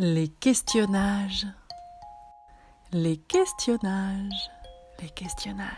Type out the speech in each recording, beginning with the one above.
Les questionnages. Les questionnages. Les questionnages.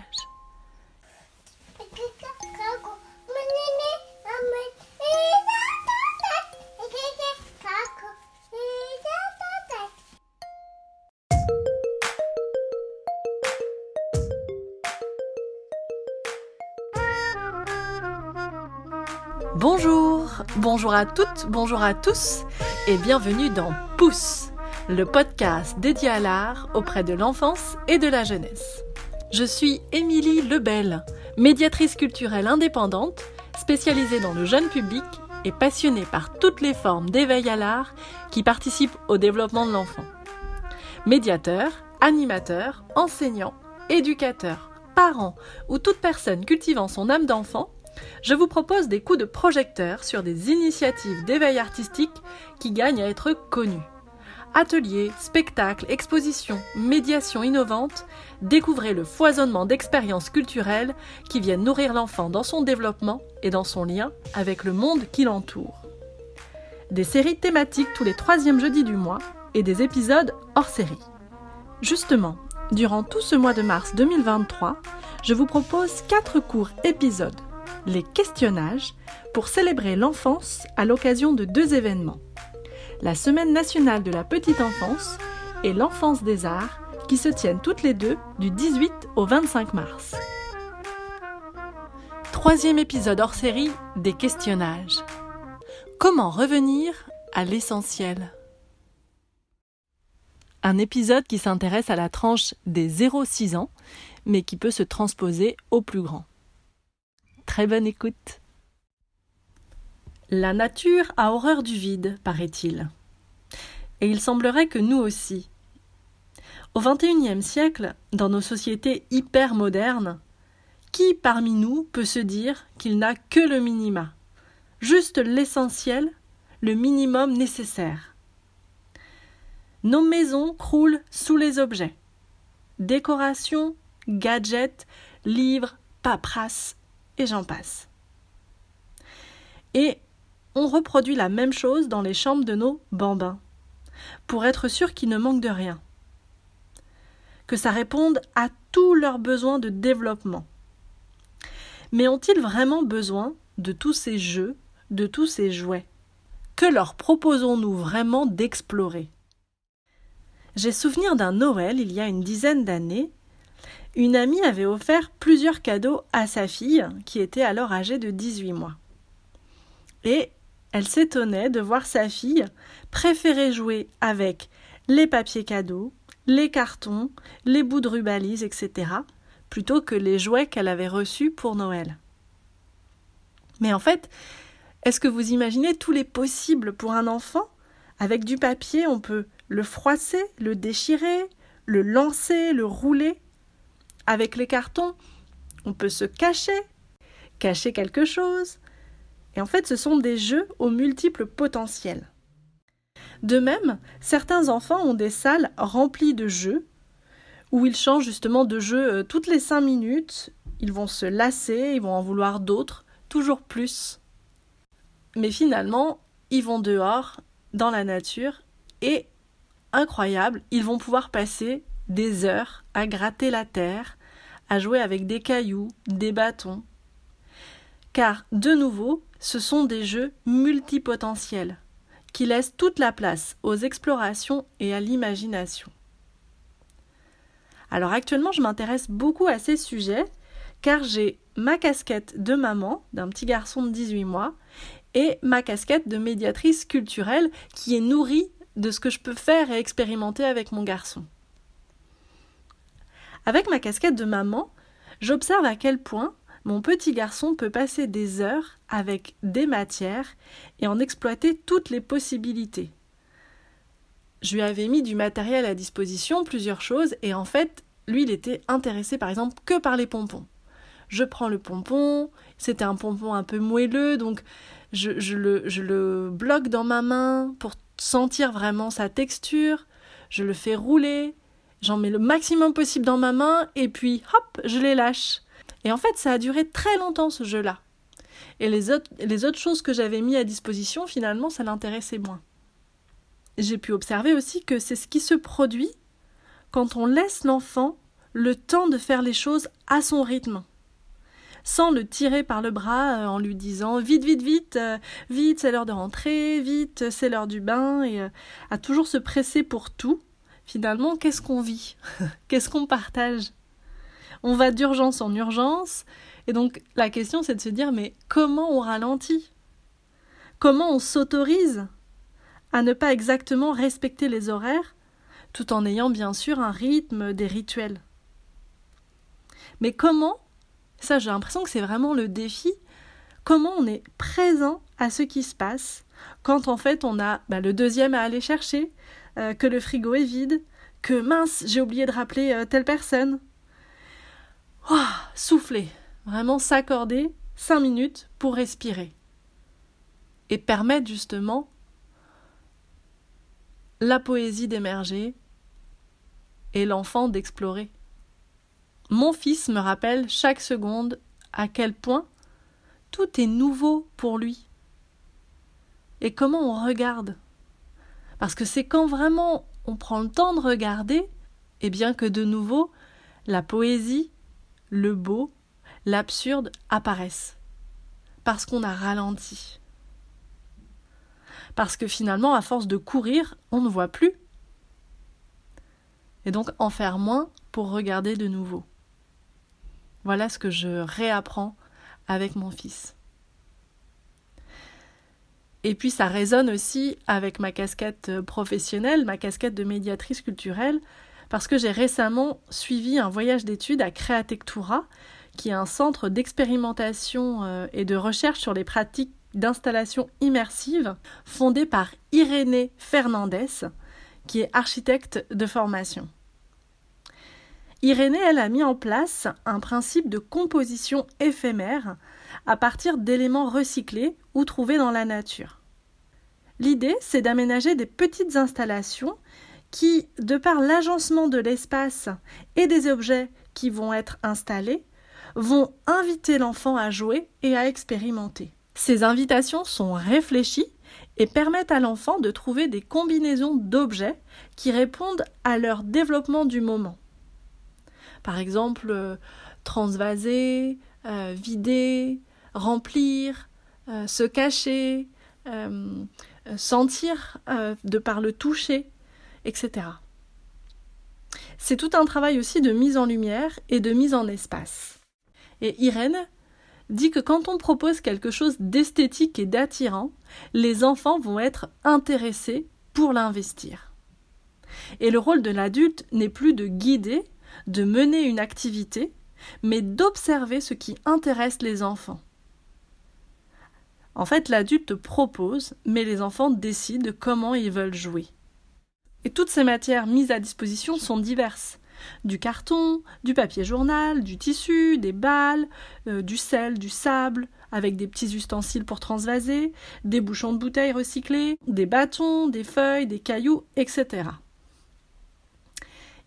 Bonjour, bonjour à toutes, bonjour à tous et bienvenue dans Pouce, le podcast dédié à l'art auprès de l'enfance et de la jeunesse. Je suis Émilie Lebel, médiatrice culturelle indépendante, spécialisée dans le jeune public et passionnée par toutes les formes d'éveil à l'art qui participent au développement de l'enfant. Médiateur, animateur, enseignant, éducateur, parent ou toute personne cultivant son âme d'enfant, je vous propose des coups de projecteur sur des initiatives d'éveil artistique qui gagnent à être connues. Ateliers, spectacles, expositions, médiations innovantes, découvrez le foisonnement d'expériences culturelles qui viennent nourrir l'enfant dans son développement et dans son lien avec le monde qui l'entoure. Des séries thématiques tous les troisièmes jeudis du mois et des épisodes hors série. Justement, durant tout ce mois de mars 2023, je vous propose quatre courts épisodes les questionnages pour célébrer l'enfance à l'occasion de deux événements. La Semaine nationale de la petite enfance et l'enfance des arts qui se tiennent toutes les deux du 18 au 25 mars. Troisième épisode hors série des questionnages. Comment revenir à l'essentiel? Un épisode qui s'intéresse à la tranche des 0-6 ans, mais qui peut se transposer au plus grand. Très bonne écoute. La nature a horreur du vide, paraît-il. Et il semblerait que nous aussi. Au XXIe siècle, dans nos sociétés hyper modernes, qui parmi nous peut se dire qu'il n'a que le minima, juste l'essentiel, le minimum nécessaire Nos maisons croulent sous les objets. Décorations, gadgets, livres, paperasses, et j'en passe. Et on reproduit la même chose dans les chambres de nos bambins, pour être sûr qu'ils ne manquent de rien, que ça réponde à tous leurs besoins de développement. Mais ont-ils vraiment besoin de tous ces jeux, de tous ces jouets? Que leur proposons-nous vraiment d'explorer? J'ai souvenir d'un Noël il y a une dizaine d'années une amie avait offert plusieurs cadeaux à sa fille, qui était alors âgée de 18 mois. Et elle s'étonnait de voir sa fille préférer jouer avec les papiers cadeaux, les cartons, les bouts de rubalise, etc., plutôt que les jouets qu'elle avait reçus pour Noël. Mais en fait, est-ce que vous imaginez tous les possibles pour un enfant? Avec du papier, on peut le froisser, le déchirer, le lancer, le rouler. Avec les cartons, on peut se cacher, cacher quelque chose. Et en fait, ce sont des jeux aux multiples potentiels. De même, certains enfants ont des salles remplies de jeux, où ils changent justement de jeu euh, toutes les cinq minutes, ils vont se lasser, ils vont en vouloir d'autres, toujours plus. Mais finalement, ils vont dehors, dans la nature, et, incroyable, ils vont pouvoir passer des heures à gratter la terre, à jouer avec des cailloux, des bâtons. Car, de nouveau, ce sont des jeux multipotentiels, qui laissent toute la place aux explorations et à l'imagination. Alors actuellement, je m'intéresse beaucoup à ces sujets, car j'ai ma casquette de maman d'un petit garçon de 18 mois et ma casquette de médiatrice culturelle qui est nourrie de ce que je peux faire et expérimenter avec mon garçon. Avec ma casquette de maman, j'observe à quel point mon petit garçon peut passer des heures avec des matières et en exploiter toutes les possibilités. Je lui avais mis du matériel à disposition, plusieurs choses, et en fait, lui, il était intéressé par exemple que par les pompons. Je prends le pompon, c'était un pompon un peu moelleux, donc je, le, je le bloque dans ma main pour sentir vraiment sa texture, je le fais rouler, J'en mets le maximum possible dans ma main et puis hop, je les lâche. Et en fait, ça a duré très longtemps ce jeu-là. Et les autres, choses que j'avais mis à disposition, finalement, ça l'intéressait moins. j'ai pu observer aussi que c'est ce qui se produit quand on laisse l'enfant le temps de faire les choses à son rythme, sans le tirer par le bras euh, en lui disant vite, vite, vite, euh, vite, c'est l'heure de rentrer, vite, c'est l'heure du bain, et euh, à toujours se presser pour tout. Finalement, qu'est-ce qu'on vit Qu'est-ce qu'on partage On va d'urgence en urgence, et donc la question c'est de se dire mais comment on ralentit? Comment on s'autorise à ne pas exactement respecter les horaires tout en ayant bien sûr un rythme, des rituels? Mais comment, ça j'ai l'impression que c'est vraiment le défi, comment on est présent à ce qui se passe quand en fait on a bah, le deuxième à aller chercher, euh, que le frigo est vide, que mince, j'ai oublié de rappeler euh, telle personne. Oh, souffler, vraiment s'accorder cinq minutes pour respirer et permettre justement la poésie d'émerger et l'enfant d'explorer. Mon fils me rappelle chaque seconde à quel point tout est nouveau pour lui. Et comment on regarde. Parce que c'est quand vraiment on prend le temps de regarder, et eh bien que de nouveau la poésie, le beau, l'absurde apparaissent. Parce qu'on a ralenti parce que finalement, à force de courir, on ne voit plus. Et donc en faire moins pour regarder de nouveau. Voilà ce que je réapprends avec mon fils. Et puis ça résonne aussi avec ma casquette professionnelle, ma casquette de médiatrice culturelle, parce que j'ai récemment suivi un voyage d'études à Createctura, qui est un centre d'expérimentation euh, et de recherche sur les pratiques d'installation immersive fondée par Irénée Fernandez, qui est architecte de formation. Irénée, elle a mis en place un principe de composition éphémère à partir d'éléments recyclés ou trouvés dans la nature. L'idée, c'est d'aménager des petites installations qui, de par l'agencement de l'espace et des objets qui vont être installés, vont inviter l'enfant à jouer et à expérimenter. Ces invitations sont réfléchies et permettent à l'enfant de trouver des combinaisons d'objets qui répondent à leur développement du moment. Par exemple, euh, transvaser, euh, vider, remplir, euh, se cacher, sentir de par le toucher, etc. C'est tout un travail aussi de mise en lumière et de mise en espace. Et Irène dit que quand on propose quelque chose d'esthétique et d'attirant, les enfants vont être intéressés pour l'investir. Et le rôle de l'adulte n'est plus de guider, de mener une activité, mais d'observer ce qui intéresse les enfants. En fait, l'adulte propose, mais les enfants décident comment ils veulent jouer. Et toutes ces matières mises à disposition sont diverses du carton, du papier journal, du tissu, des balles, euh, du sel, du sable, avec des petits ustensiles pour transvaser, des bouchons de bouteilles recyclés, des bâtons, des feuilles, des cailloux, etc.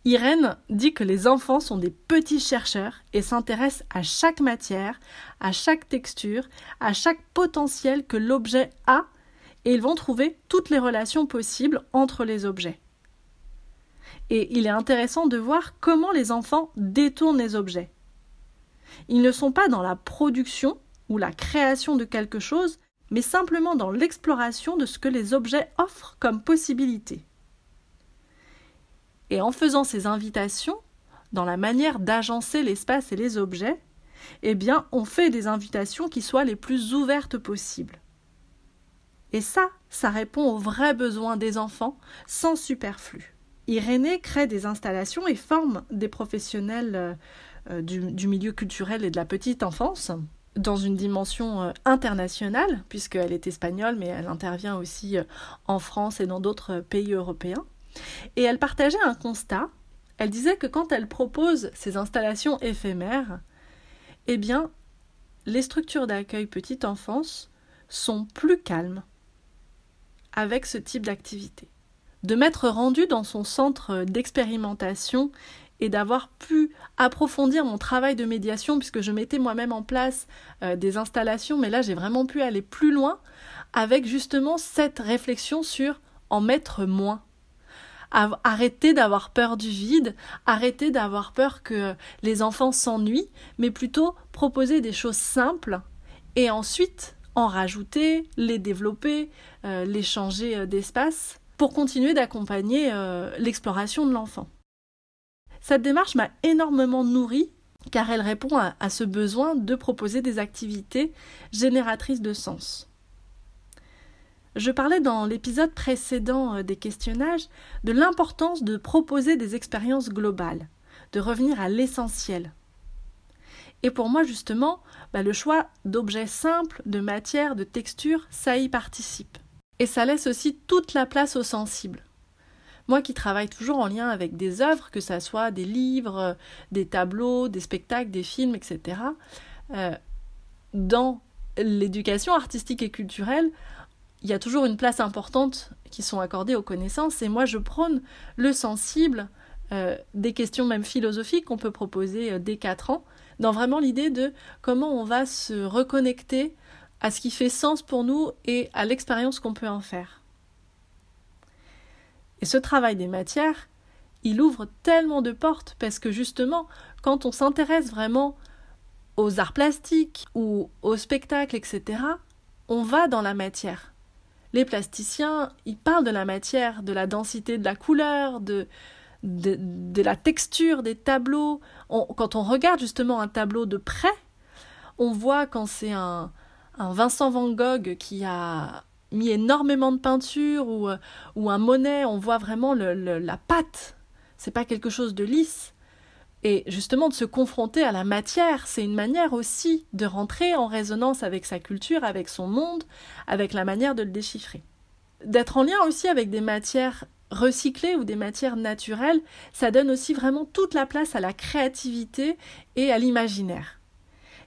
Irène dit que les enfants sont des petits chercheurs et s'intéressent à chaque matière, à chaque texture, à chaque potentiel que l'objet a, et ils vont trouver toutes les relations possibles entre les objets. Et il est intéressant de voir comment les enfants détournent les objets. Ils ne sont pas dans la production ou la création de quelque chose, mais simplement dans l'exploration de ce que les objets offrent comme possibilité. Et en faisant ces invitations, dans la manière d'agencer l'espace et les objets, eh bien, on fait des invitations qui soient les plus ouvertes possibles. Et ça, ça répond aux vrais besoins des enfants sans superflu. Irénée crée des installations et forme des professionnels euh, euh, du, milieu culturel et de la petite enfance dans une dimension euh, internationale, puisqu'elle est espagnole, mais elle intervient aussi en France et dans d'autres pays européens. Et elle partageait un constat. Elle disait que quand elle propose ces installations éphémères, eh bien, les structures d'accueil petite enfance sont plus calmes avec ce type d'activité de m'être rendu dans son centre d'expérimentation et d'avoir pu approfondir mon travail de médiation puisque je mettais moi-même en place euh, des installations, mais là j'ai vraiment pu aller plus loin avec justement cette réflexion sur en mettre moins. Arrêter d'avoir peur du vide, arrêter d'avoir peur que les enfants s'ennuient, mais plutôt proposer des choses simples et ensuite en rajouter, les développer, euh, les changer euh, d'espace pour continuer d'accompagner euh, l'exploration de l'enfant. Cette démarche m'a énormément nourrie car elle répond à, ce besoin de proposer des activités génératrices de sens. Je parlais dans l'épisode précédent des questionnages de l'importance de proposer des expériences globales, de revenir à l'essentiel. Et pour moi, justement, bah, le choix d'objets simples, de matières, de textures, ça y participe. Et ça laisse aussi toute la place aux sensibles. Moi qui travaille toujours en lien avec des œuvres, que ce soit des livres, des tableaux, des spectacles, des films, etc., euh, dans l'éducation artistique et culturelle, il y a toujours une place importante qui sont accordées aux connaissances, et moi je prône le sensible, euh, des questions même philosophiques qu'on peut proposer euh, dès 4 ans, dans vraiment l'idée de comment on va se reconnecter à ce qui fait sens pour nous et à l'expérience qu'on peut en faire. Et ce travail des matières, il ouvre tellement de portes parce que justement, quand on s'intéresse vraiment aux arts plastiques ou au spectacle, etc., on va dans la matière. Les plasticiens, ils parlent de la matière, de la densité de la couleur, de, de, la texture des tableaux. quand on regarde justement un tableau de près, on voit quand c'est un, un Vincent Van Gogh qui a mis énormément de peinture ou, euh, ou un Monet, on voit vraiment le, la pâte. C'est pas quelque chose de lisse. Et justement, de se confronter à la matière, c'est une manière aussi de rentrer en résonance avec sa culture, avec son monde, avec la manière de le déchiffrer. D'être en lien aussi avec des matières recyclées ou des matières naturelles, ça donne aussi vraiment toute la place à la créativité et à l'imaginaire.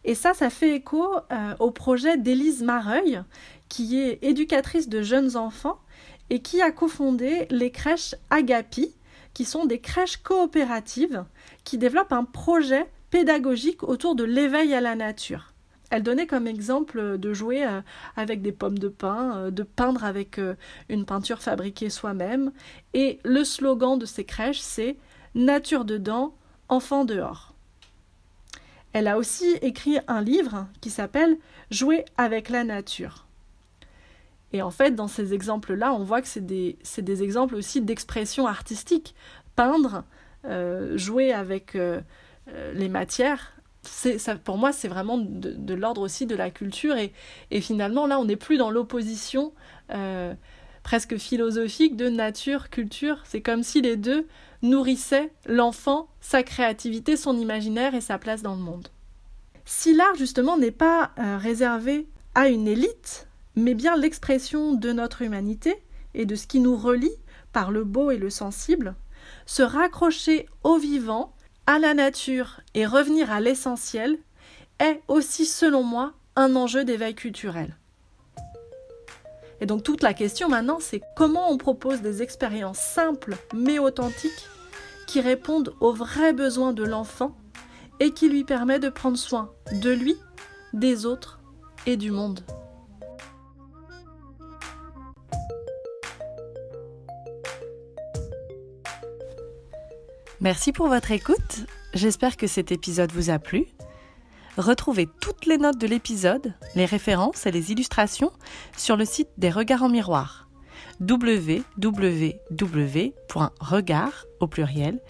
Et ça, ça fait écho euh, au projet d'Élise Mareuil, qui est éducatrice de jeunes enfants et qui a cofondé les crèches Agapi, qui sont des crèches coopératives qui développent un projet pédagogique autour de l'éveil à la nature. Elle donnait comme exemple de jouer euh, avec des pommes de pin, euh, de peindre avec une peinture fabriquée soi-même. Et le slogan de ces crèches, c'est Nature dedans, enfant dehors. Elle a aussi écrit un livre qui s'appelle Jouer avec la nature. Et en fait, dans ces exemples-là, on voit que c'est des, des, exemples aussi d'expression artistique. Peindre, euh, jouer avec euh, euh, les matières, pour moi, c'est vraiment de, l'ordre aussi de la culture. Et, et, finalement, là, on n'est plus dans l'opposition presque philosophique de nature-culture. C'est comme si les deux nourrissaient l'enfant, sa créativité, son imaginaire et sa place dans le monde. Si l'art justement n'est pas réservé à une élite, mais bien l'expression de notre humanité et de ce qui nous relie par le beau et le sensible, se raccrocher au vivant, à la nature et revenir à l'essentiel est aussi, selon moi, un enjeu d'éveil culturel. Et donc toute la question maintenant, c'est comment on propose des expériences simples mais authentiques qui répondent aux vrais besoins de l'enfant et qui lui permet de prendre soin de lui, des autres et du monde. Merci pour votre écoute. J'espère que cet épisode vous a plu. Retrouvez toutes les notes de l'épisode, les références et les illustrations sur le site des Regards en miroir www.regard au pluriel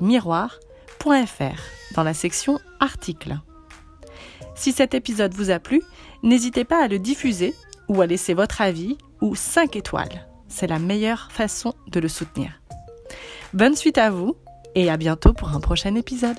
miroir.fr dans la section articles. Si cet épisode vous a plu, n'hésitez pas à le diffuser ou à laisser votre avis ou 5 étoiles. C'est la meilleure façon de le soutenir. Bonne suite à vous et à bientôt pour un prochain épisode.